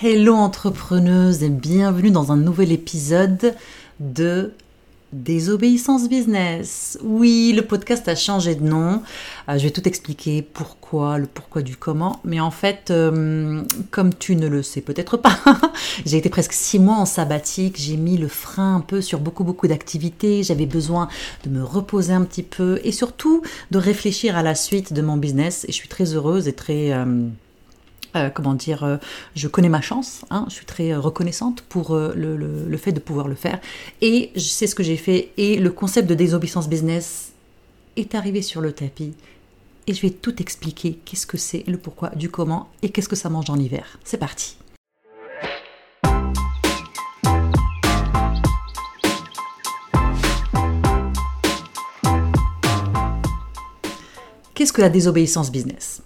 Hello entrepreneuse et bienvenue dans un nouvel épisode de Désobéissance Business. Oui, le podcast a changé de nom. Euh, je vais tout expliquer pourquoi, le pourquoi du comment. Mais en fait, euh, comme tu ne le sais peut-être pas, j'ai été presque six mois en sabbatique. J'ai mis le frein un peu sur beaucoup, beaucoup d'activités. J'avais besoin de me reposer un petit peu et surtout de réfléchir à la suite de mon business. Et je suis très heureuse et très... Euh, euh, comment dire, euh, je connais ma chance, hein, je suis très euh, reconnaissante pour le, fait de pouvoir le faire. Et je sais ce que j'ai fait. Et le concept de désobéissance business est arrivé sur le tapis. Et je vais tout expliquer, qu'est-ce que c'est, le pourquoi, du comment, et qu'est-ce que ça mange en hiver. C'est parti. Qu'est-ce que la désobéissance business?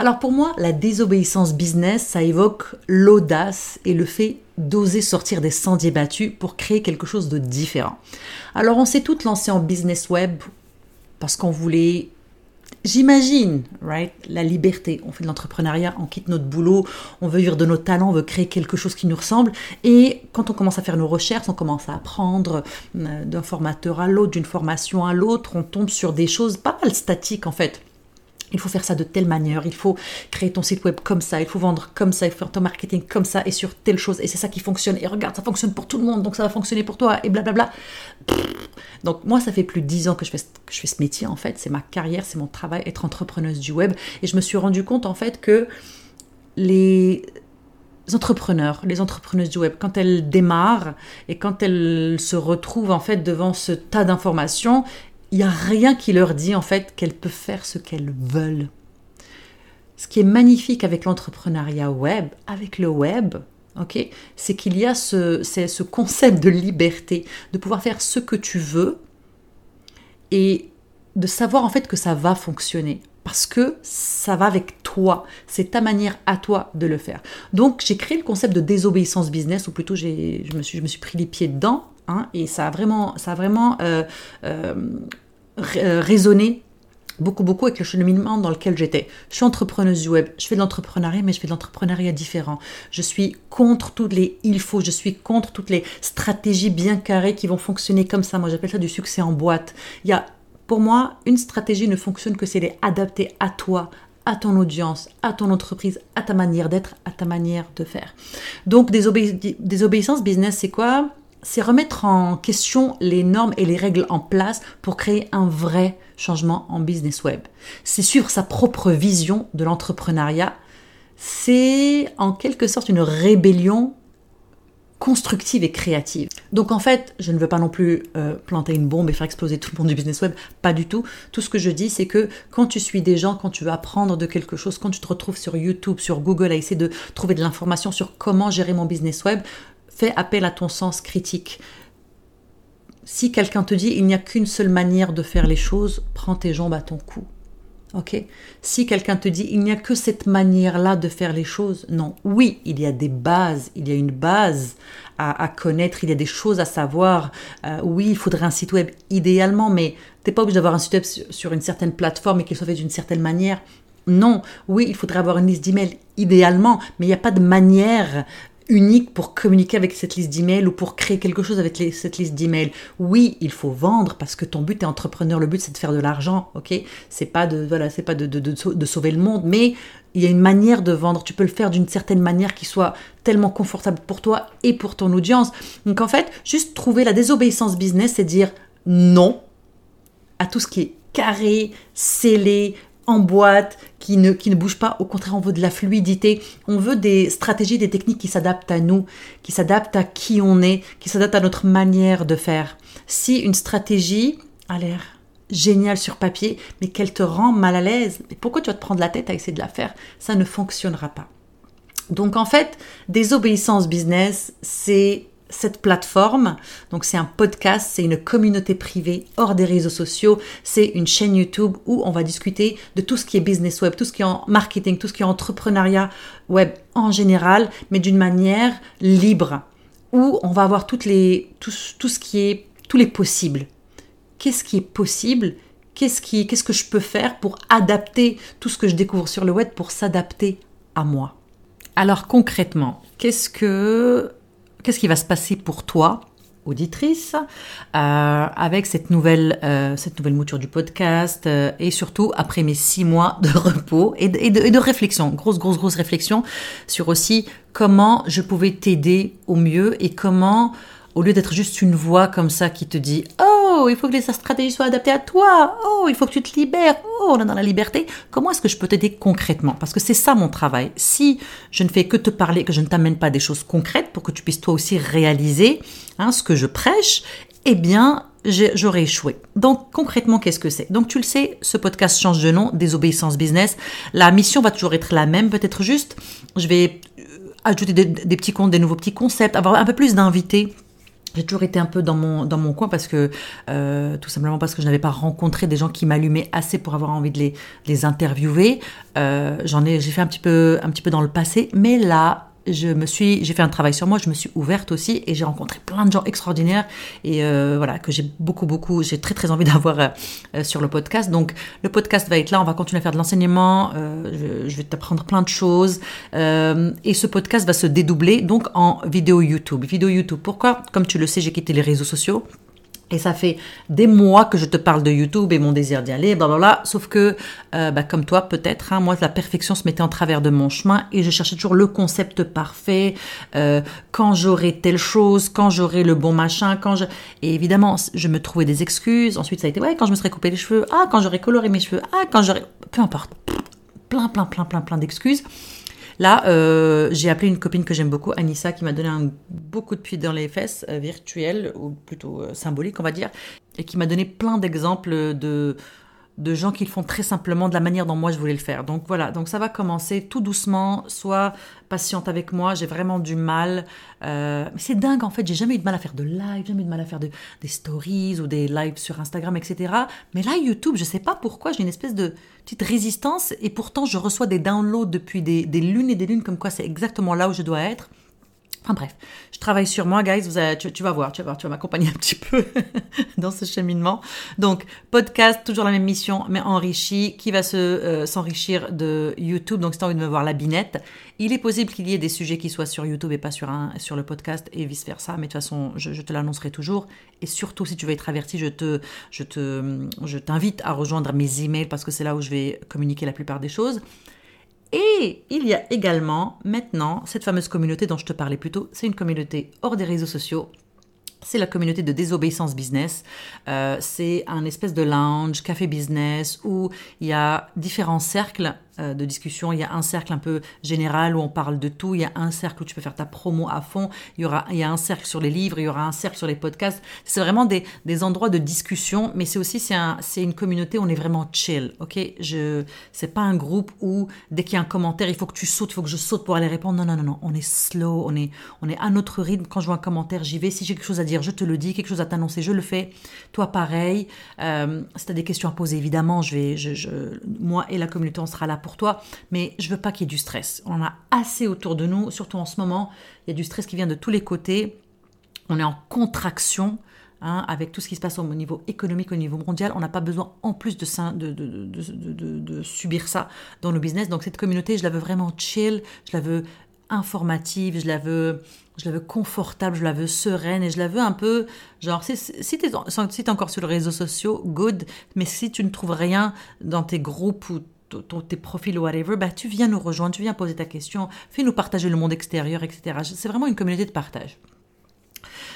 Alors pour moi, la désobéissance business, ça évoque l'audace et le fait d'oser sortir des sentiers battus pour créer quelque chose de différent. Alors on s'est toutes lancées en business web parce qu'on voulait J'imagine, right, la liberté. On fait de l'entrepreneuriat, on quitte notre boulot, on veut vivre de nos talents, on veut créer quelque chose qui nous ressemble. Et quand on commence à faire nos recherches, on commence à apprendre euh, d'un formateur à l'autre, d'une formation à l'autre, on tombe sur des choses pas mal statiques en fait il faut faire ça de telle manière, il faut créer ton site web comme ça, il faut vendre comme ça, il faut faire ton marketing comme ça et sur telle chose, et c'est ça qui fonctionne. Et regarde, ça fonctionne pour tout le monde, donc ça va fonctionner pour toi, et blablabla. Donc moi, ça fait plus de 10 ans que je fais, ce métier, en fait, c'est ma carrière, c'est mon travail, être entrepreneuse du web, et je me suis rendu compte, en fait, que les entrepreneurs, les entrepreneuses du web, quand elles démarrent et quand elles se retrouvent en fait devant ce tas d'informations, il n'y a rien qui leur dit en fait qu'elles peuvent faire ce qu'elles veulent. Ce qui est magnifique avec l'entrepreneuriat web, avec le web, c'est qu'il y a ce, ce concept de liberté, de pouvoir faire ce que tu veux et de savoir en fait que ça va fonctionner parce que ça va avec toi, c'est ta manière à toi de le faire. Donc j'ai créé le concept de désobéissance business, ou plutôt je me, suis, je me suis pris les pieds dedans, hein, et ça a vraiment, ça a vraiment euh, euh, euh, résonné beaucoup, beaucoup avec le cheminement dans lequel j'étais. Je suis entrepreneuse du web, je fais de l'entrepreneuriat, mais je fais de l'entrepreneuriat différent. Je suis contre toutes les il faut, je suis contre toutes les stratégies bien carrées qui vont fonctionner comme ça. Moi, j'appelle ça du succès en boîte. Il y a, pour moi, une stratégie ne fonctionne que si elle est adaptée à toi, à ton audience, à ton entreprise, à ta manière d'être, à ta manière de faire. Donc, des désobéissance business, c'est quoi? C'est remettre en question les normes et les règles en place pour créer un vrai changement en business web. C'est suivre sa propre vision de l'entrepreneuriat. C'est en quelque sorte une rébellion constructive et créative. Donc en fait, je ne veux pas non plus euh, planter une bombe et faire exploser tout le monde du business web, pas du tout. Tout ce que je dis, c'est que quand tu suis des gens, quand tu veux apprendre de quelque chose, quand tu te retrouves sur YouTube, sur Google à essayer de trouver de l'information sur comment gérer mon business web, fais appel à ton sens critique. Si quelqu'un te dit il n'y a qu'une seule manière de faire les choses, prends tes jambes à ton cou. Ok? Si quelqu'un te dit il n'y a que cette manière-là de faire les choses, non. Oui, il y a des bases, il y a une base à, connaître, il y a des choses à savoir. Euh, oui, il faudrait un site web idéalement, mais tu n'es pas obligé d'avoir un site web sur une certaine plateforme et qu'il soit fait d'une certaine manière. Non, oui, il faudrait avoir une liste d'emails idéalement, mais il n'y a pas de manière unique pour communiquer avec cette liste d'emails ou pour créer quelque chose avec cette liste d'emails. Oui, il faut vendre parce que ton but est entrepreneur, le but c'est de faire de l'argent, ok? C'est pas de voilà, c'est pas de, sauver le monde, mais il y a une manière de vendre. Tu peux le faire d'une certaine manière qui soit tellement confortable pour toi et pour ton audience. Donc en fait, juste trouver la désobéissance business, c'est dire non à tout ce qui est carré, scellé, en boîte, qui ne, qui ne bouge pas. Au contraire, on veut de la fluidité. On veut des stratégies, des techniques qui s'adaptent à nous, qui s'adaptent à qui on est, qui s'adaptent à notre manière de faire. Si une stratégie a l'air géniale sur papier, mais qu'elle te rend mal à l'aise, pourquoi tu vas te prendre la tête à essayer de la faire? Ça ne fonctionnera pas. Donc en fait, désobéissance business, c'est cette plateforme. Donc c'est un podcast, c'est une communauté privée hors des réseaux sociaux, c'est une chaîne YouTube où on va discuter de tout ce qui est business web, tout ce qui est marketing, tout ce qui est entrepreneuriat web en général, mais d'une manière libre, où on va avoir toutes les, tout, tout ce qui est, tous les possibles. Qu'est-ce qui est possible? Qu'est-ce qui, qu'est-ce que je peux faire pour adapter tout ce que je découvre sur le web pour s'adapter à moi? Alors concrètement, qu'est-ce que qu'est-ce qui va se passer pour toi auditrice euh, avec cette nouvelle euh, cette nouvelle mouture du podcast euh, et surtout après mes six mois de repos et de, et de, réflexion grosse grosse grosse réflexion sur aussi comment je pouvais t'aider au mieux et comment au lieu d'être juste une voix comme ça qui te dit Oh, il faut que les stratégies soient adaptées à toi. Oh, il faut que tu te libères. Oh, on est dans la liberté. Comment est-ce que je peux t'aider concrètement? Parce que c'est ça mon travail. Si je ne fais que te parler, que je ne t'amène pas des choses concrètes pour que tu puisses toi aussi réaliser hein, ce que je prêche, eh bien, j'aurais échoué. Donc concrètement, qu'est-ce que c'est? Donc tu le sais, ce podcast change de nom, Désobéissance Business. La mission va toujours être la même, peut-être juste, je vais euh, ajouter des, des petits comptes, des nouveaux petits concepts, avoir un peu plus d'invités j'ai toujours été un peu dans mon, coin parce que, euh, tout simplement parce que je n'avais pas rencontré des gens qui m'allumaient assez pour avoir envie de les, interviewer. Euh, j'en ai, j'ai fait un un petit peu dans le passé, mais là, je me suis, j'ai fait un travail sur moi, je me suis ouverte aussi et j'ai rencontré plein de gens extraordinaires et euh, voilà que j'ai beaucoup beaucoup, j'ai très très envie d'avoir euh, euh, sur le podcast. Donc le podcast va être là, on va continuer à faire de l'enseignement, je, je, vais t'apprendre plein de choses et ce podcast va se dédoubler donc en vidéo YouTube. Vidéo YouTube. Pourquoi? Comme tu le sais, j'ai quitté les réseaux sociaux. Et ça fait des mois que je te parle de YouTube et mon désir d'y aller, blablabla. Sauf que, euh, bah, comme toi peut-être, hein, moi la perfection se mettait en travers de mon chemin et je cherchais toujours le concept parfait. Euh, quand j'aurai telle chose, quand j'aurai le bon machin, quand je et évidemment je me trouvais des excuses. Ensuite ça a été ouais quand je me serais coupé les cheveux, ah quand j'aurais coloré mes cheveux, ah quand j'aurais peu importe, plein plein plein plein plein d'excuses. Là, euh, j'ai appelé une copine que j'aime beaucoup, Anissa, qui m'a donné un beaucoup de puits dans les fesses, euh, virtuelles, ou plutôt euh, symboliques, on va dire, et qui m'a donné plein d'exemples de, de gens qui le font très simplement de la manière dont moi je voulais le faire. Donc voilà, donc ça va commencer tout doucement, sois patiente avec moi, j'ai vraiment du mal. Euh, c'est dingue en fait, j'ai jamais eu de mal à faire de live, jamais eu de mal à faire de, des stories ou des lives sur Instagram, etc. Mais là, YouTube, je sais pas pourquoi, j'ai une espèce de petite résistance et pourtant je reçois des downloads depuis des lunes et des lunes comme quoi c'est exactement là où je dois être. Enfin bref, je travaille sur moi, guys. Vous tu, vas voir, tu vas voir, tu vas m'accompagner un petit peu dans ce cheminement. Donc, podcast, toujours la même mission, mais enrichi, qui va se euh, s'enrichir de YouTube. Donc, si tu as envie de me voir la binette, il est possible qu'il y ait des sujets qui soient sur YouTube et pas sur, un, sur le podcast et vice versa. Mais de toute façon, je, je te l'annoncerai toujours. Et surtout, si tu veux être averti, je te, je te, je t'invite à rejoindre mes emails parce que c'est là où je vais communiquer la plupart des choses. Et il y a également maintenant cette fameuse communauté dont je te parlais plus tôt. C'est une communauté hors des réseaux sociaux. C'est la communauté de désobéissance business. Euh, c'est un espèce de lounge, café business, où il y a différents cercles euh, de discussion. Il y a un cercle un peu général où on parle de tout. Il y a un cercle où tu peux faire ta promo à fond. Il y aura, il y a un cercle sur les livres. Il y aura un cercle sur les podcasts. C'est vraiment des, des, endroits de discussion, mais c'est aussi c'est un, une communauté où on est vraiment chill. Ok, je c'est pas un groupe où dès qu'il y a un commentaire, il faut que tu sautes, il faut que je saute pour aller répondre. Non, non, non, non. On est slow. On est, on est à notre rythme. Quand je vois un commentaire, j'y vais. Si j'ai quelque chose à dire, je te le dis. Quelque chose à t'annoncer, je le fais. Toi, pareil. Euh, si tu as des questions à poser, évidemment, je vais, moi et la communauté, on sera là pour toi, mais je veux pas qu'il y ait du stress. On en a assez autour de nous, surtout en ce moment, il y a du stress qui vient de tous les côtés. On est en contraction. Hein, avec tout ce qui se passe au niveau économique, au niveau mondial, on n'a pas besoin en plus de, de, de, de, subir ça dans le business. Donc cette communauté, je la veux vraiment chill, je la veux informative, je la veux, je la veux confortable, je la veux sereine et je la veux un peu, genre, si, tu es encore sur les réseaux sociaux, good, mais si tu ne trouves rien dans tes groupes ou tes profils ou whatever, bah, tu viens nous rejoindre, tu viens poser ta question, fais-nous partager le monde extérieur, etc. C'est vraiment une communauté de partage.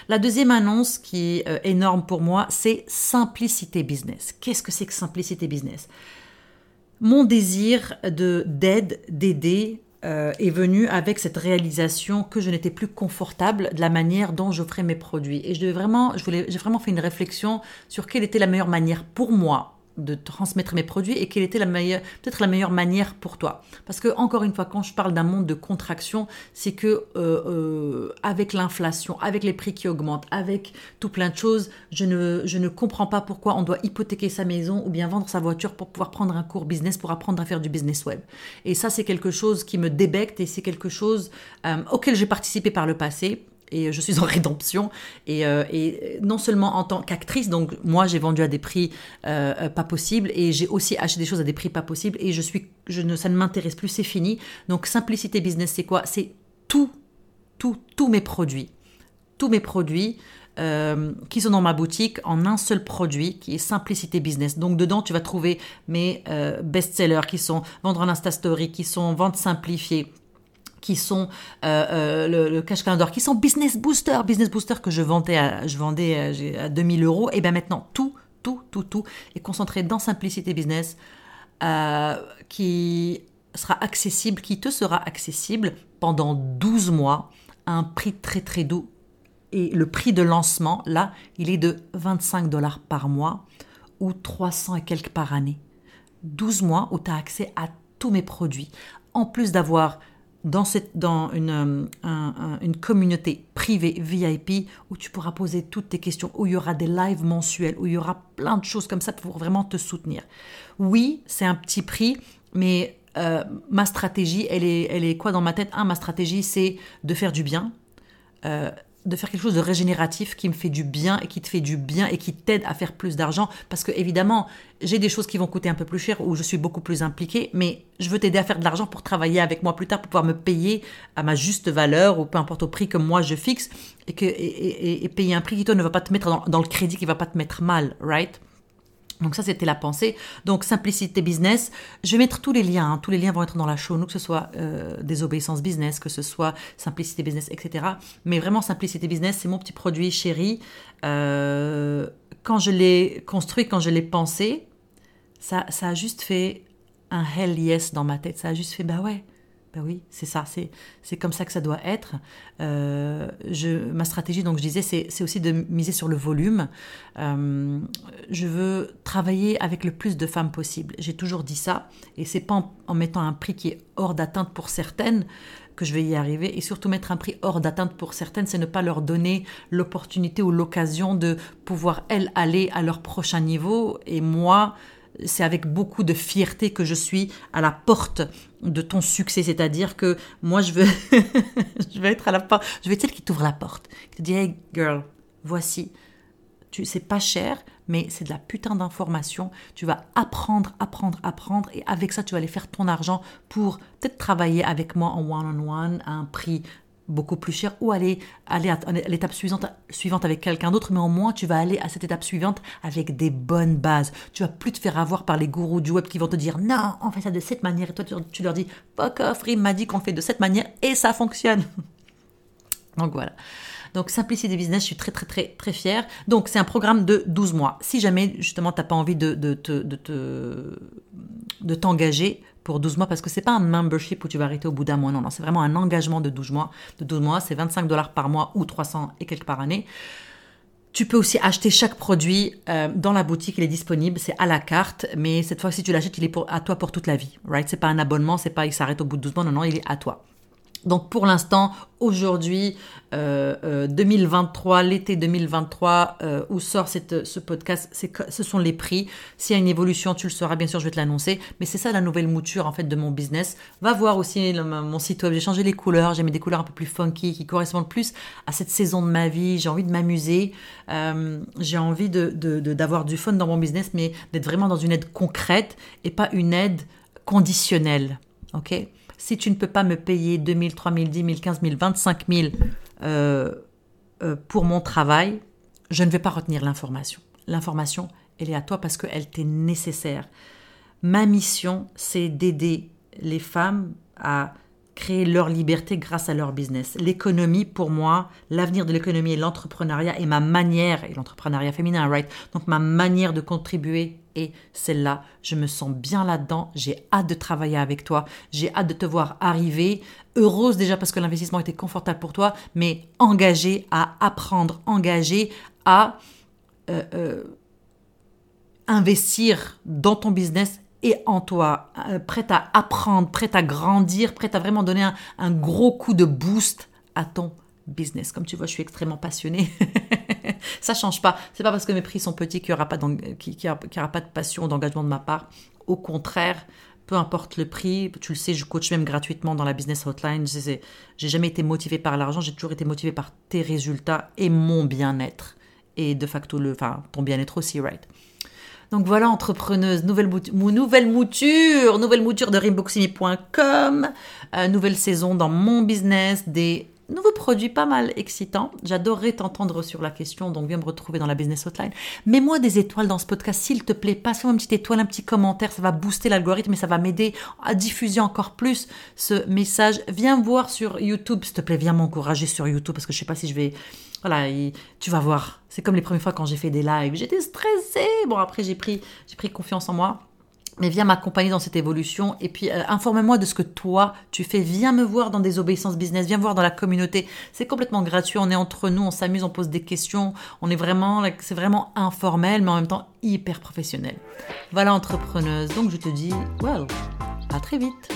La deuxième annonce qui est euh, énorme pour moi, c'est Simplicité Business. Qu'est-ce que c'est que Simplicité Business? Mon désir de d'aide, d'aider, euh, est venu avec cette réalisation que je n'étais plus confortable de la manière dont j'offrais mes produits. Et je vraiment, je voulais, j'ai vraiment fait une réflexion sur quelle était la meilleure manière pour moi de transmettre mes produits et quelle était la meilleure, peut-être la meilleure manière pour toi. Parce que encore une fois, quand je parle d'un monde de contraction, c'est que euh, euh, avec l'inflation, avec les prix qui augmentent, avec tout plein de choses, je ne, comprends pas pourquoi on doit hypothéquer sa maison ou bien vendre sa voiture pour pouvoir prendre un cours business, pour apprendre à faire du business web. Et ça, c'est quelque chose qui me débecte et c'est quelque chose euh, auquel j'ai participé par le passé je suis en rédemption. Et, euh, et non seulement en tant qu'actrice, donc moi j'ai vendu à des prix euh, euh, pas possibles et j'ai aussi acheté des choses à des prix pas possibles et je suis, je ne, ça ne m'intéresse plus, c'est fini. Donc simplicité business, c'est quoi? C'est tout, tout, tous mes produits, tous mes produits. qui sont dans ma boutique en un seul produit qui est Simplicité Business. Donc dedans, tu vas trouver mes best-sellers qui sont Vendre en Insta Story, qui sont Vente simplifiée, qui sont euh, euh, le, cash calendar, qui sont business booster, business booster que je vendais à, je vendais à, 2000 euros, et bien maintenant tout, tout, tout, tout est concentré dans Simplicité Business, euh, qui sera accessible, qui te sera accessible pendant 12 mois à un prix très très doux. Et le prix de lancement, là, il est de 25 dollars par mois ou 300 et quelques par année. 12 mois où tu as accès à tous mes produits. En plus d'avoir dans, cette, dans une, euh, une communauté privée VIP où tu pourras poser toutes tes questions, où il y aura des lives mensuels, où il y aura plein de choses comme ça pour vraiment te soutenir. Oui, c'est un petit prix, mais euh, ma stratégie, elle est, elle est quoi dans ma tête? Un, ma stratégie, c'est de faire du bien. Euh, de faire quelque chose de régénératif qui me fait du bien et qui te fait du bien et qui t'aide à faire plus d'argent. Parce que évidemment, j'ai des choses qui vont coûter un peu plus cher où je suis beaucoup plus impliquée, mais je veux t'aider à faire de l'argent pour travailler avec moi plus tard, pour pouvoir me payer à ma juste valeur ou peu importe au prix que moi je fixe et, payer un prix qui toi ne va pas te mettre dans, dans le crédit, qui va pas te mettre mal, right? Donc ça, c'était la pensée. Donc simplicité business. Je vais mettre tous les liens. Hein. Tous les liens vont être dans la show, que ce soit euh, désobéissance business, que ce soit simplicité business, etc. Mais vraiment simplicité business, c'est mon petit produit chéri. Euh, quand je l'ai construit, quand je l'ai pensé, ça, ça a juste fait un hell yes dans ma tête. Ça a juste fait bah ouais. Ben oui, c'est ça, c'est comme ça que ça doit être. Euh, je, ma stratégie, donc je disais, c'est aussi de miser sur le volume. Euh, je veux travailler avec le plus de femmes possible. J'ai toujours dit ça, et c'est pas en, mettant un prix qui est hors d'atteinte pour certaines que je vais y arriver. Et surtout mettre un prix hors d'atteinte pour certaines, c'est ne pas leur donner l'opportunité ou l'occasion de pouvoir, elles, aller à leur prochain niveau. Et moi, c'est avec beaucoup de fierté que je suis à la porte de ton succès. C'est-à-dire que moi, je veux, je vais être à la porte. Je vais être celle qui t'ouvre la porte. Qui te dit, hey girl, voici. Tu, c'est pas cher, mais c'est de la putain d'information. Tu vas apprendre, apprendre, apprendre, et avec ça, tu vas aller faire ton argent pour peut-être travailler avec moi en one-on-one à un prix beaucoup plus cher ou aller, aller à l'étape suivante, suivante avec quelqu'un d'autre, mais au moins tu vas aller à cette étape suivante avec des bonnes bases. Tu vas plus te faire avoir par les gourous du web qui vont te dire non, on fait ça de cette manière et toi tu, leur dis fuck off, Rim m'a dit qu'on fait de cette manière et ça fonctionne. Donc voilà. Donc Simplicity Business, je suis très très très très fière. Donc c'est un programme de 12 mois. Si jamais justement tu n'as pas envie de, de, de, de t'engager pour 12 mois parce que c'est pas un membership où tu vas arrêter au bout d'un mois. Non, non, c'est vraiment un engagement de 12 mois. De 12 mois, c'est 25 dollars par mois ou 300 et quelques par année. Tu peux aussi acheter chaque produit euh, dans la boutique, il est disponible, c'est à la carte, mais cette fois, si tu l'achètes, il est pour, à toi pour toute la vie, right? C'est pas un abonnement, c'est pas il s'arrête au bout de 12 mois, non, non, il est à toi. Donc pour l'instant, aujourd'hui, 2023, euh, euh, l'été 2023, euh, où sort ce podcast, ce sont les prix. S'il y a une évolution, tu le sauras, bien sûr, je vais te l'annoncer. Mais c'est ça la nouvelle mouture en fait de mon business. Va voir aussi mon site web. J'ai changé les couleurs, j'ai mis des couleurs un peu plus funky qui correspondent plus à cette saison de ma vie. J'ai envie de m'amuser, j'ai envie de, d'avoir du fun dans mon business, mais d'être vraiment dans une aide concrète et pas une aide conditionnelle. Ok? Si tu ne peux pas me payer 2 000, 3 000, 10 000, 15 000, 25 000 pour mon travail, je ne vais pas retenir l'information. L'information, elle est à toi parce qu'elle t'est nécessaire. Ma mission, c'est d'aider les femmes à créer leur liberté grâce à leur business. L'économie, pour moi, l'avenir de l'économie et l'entrepreneuriat et ma manière, et l'entrepreneuriat féminin, right? Donc ma manière de contribuer est celle-là. Je me sens bien là-dedans. J'ai hâte de travailler avec toi. J'ai hâte de te voir arriver. Heureuse déjà parce que l'investissement était confortable pour toi, mais engagée à apprendre, engagée à euh, euh, investir dans ton business et en toi, euh, prête à apprendre, prête à grandir, prête à vraiment donner un, gros coup de boost à ton business. Comme tu vois, je suis extrêmement passionnée. ça change pas. C'est pas parce que mes prix sont petits qu'il n'y aura, pas, pas de passion, d'engagement de ma part. Au contraire, peu importe le prix. Tu le sais, je coach même gratuitement dans la business hotline. J'ai jamais été motivé par l'argent, j'ai toujours été motivé par tes résultats et mon bien-être. Et de facto, le, enfin, ton bien-être aussi, right? Donc voilà, entrepreneuse, nouvelle, nouvelle mouture, nouvelle mouture de rimboximi.com, euh, nouvelle saison dans mon business, des nouveau produit pas mal excitant. J'adorerais t'entendre sur la question, donc viens me retrouver dans la business hotline. Mets-moi des étoiles dans ce podcast, s'il te plaît. Passe-moi une petite étoile, un petit commentaire, ça va booster l'algorithme et ça va m'aider à diffuser encore plus ce message. Viens voir sur YouTube, s'il te plaît, viens m'encourager sur YouTube parce que je sais pas si je vais. Voilà, tu vas voir. C'est comme les premières fois quand j'ai fait des lives. J'étais stressée. Bon, après, j'ai pris, j'ai pris confiance en moi mais viens m'accompagner dans cette évolution et puis euh, informe-moi de ce que toi tu fais. Viens me voir dans des obéissances business, viens voir dans la communauté. C'est complètement gratuit, on est entre nous, on s'amuse, on pose des questions, on est vraiment, c'est vraiment informel, mais en même temps hyper professionnel. Voilà entrepreneuse. Donc je te dis, well, à très vite.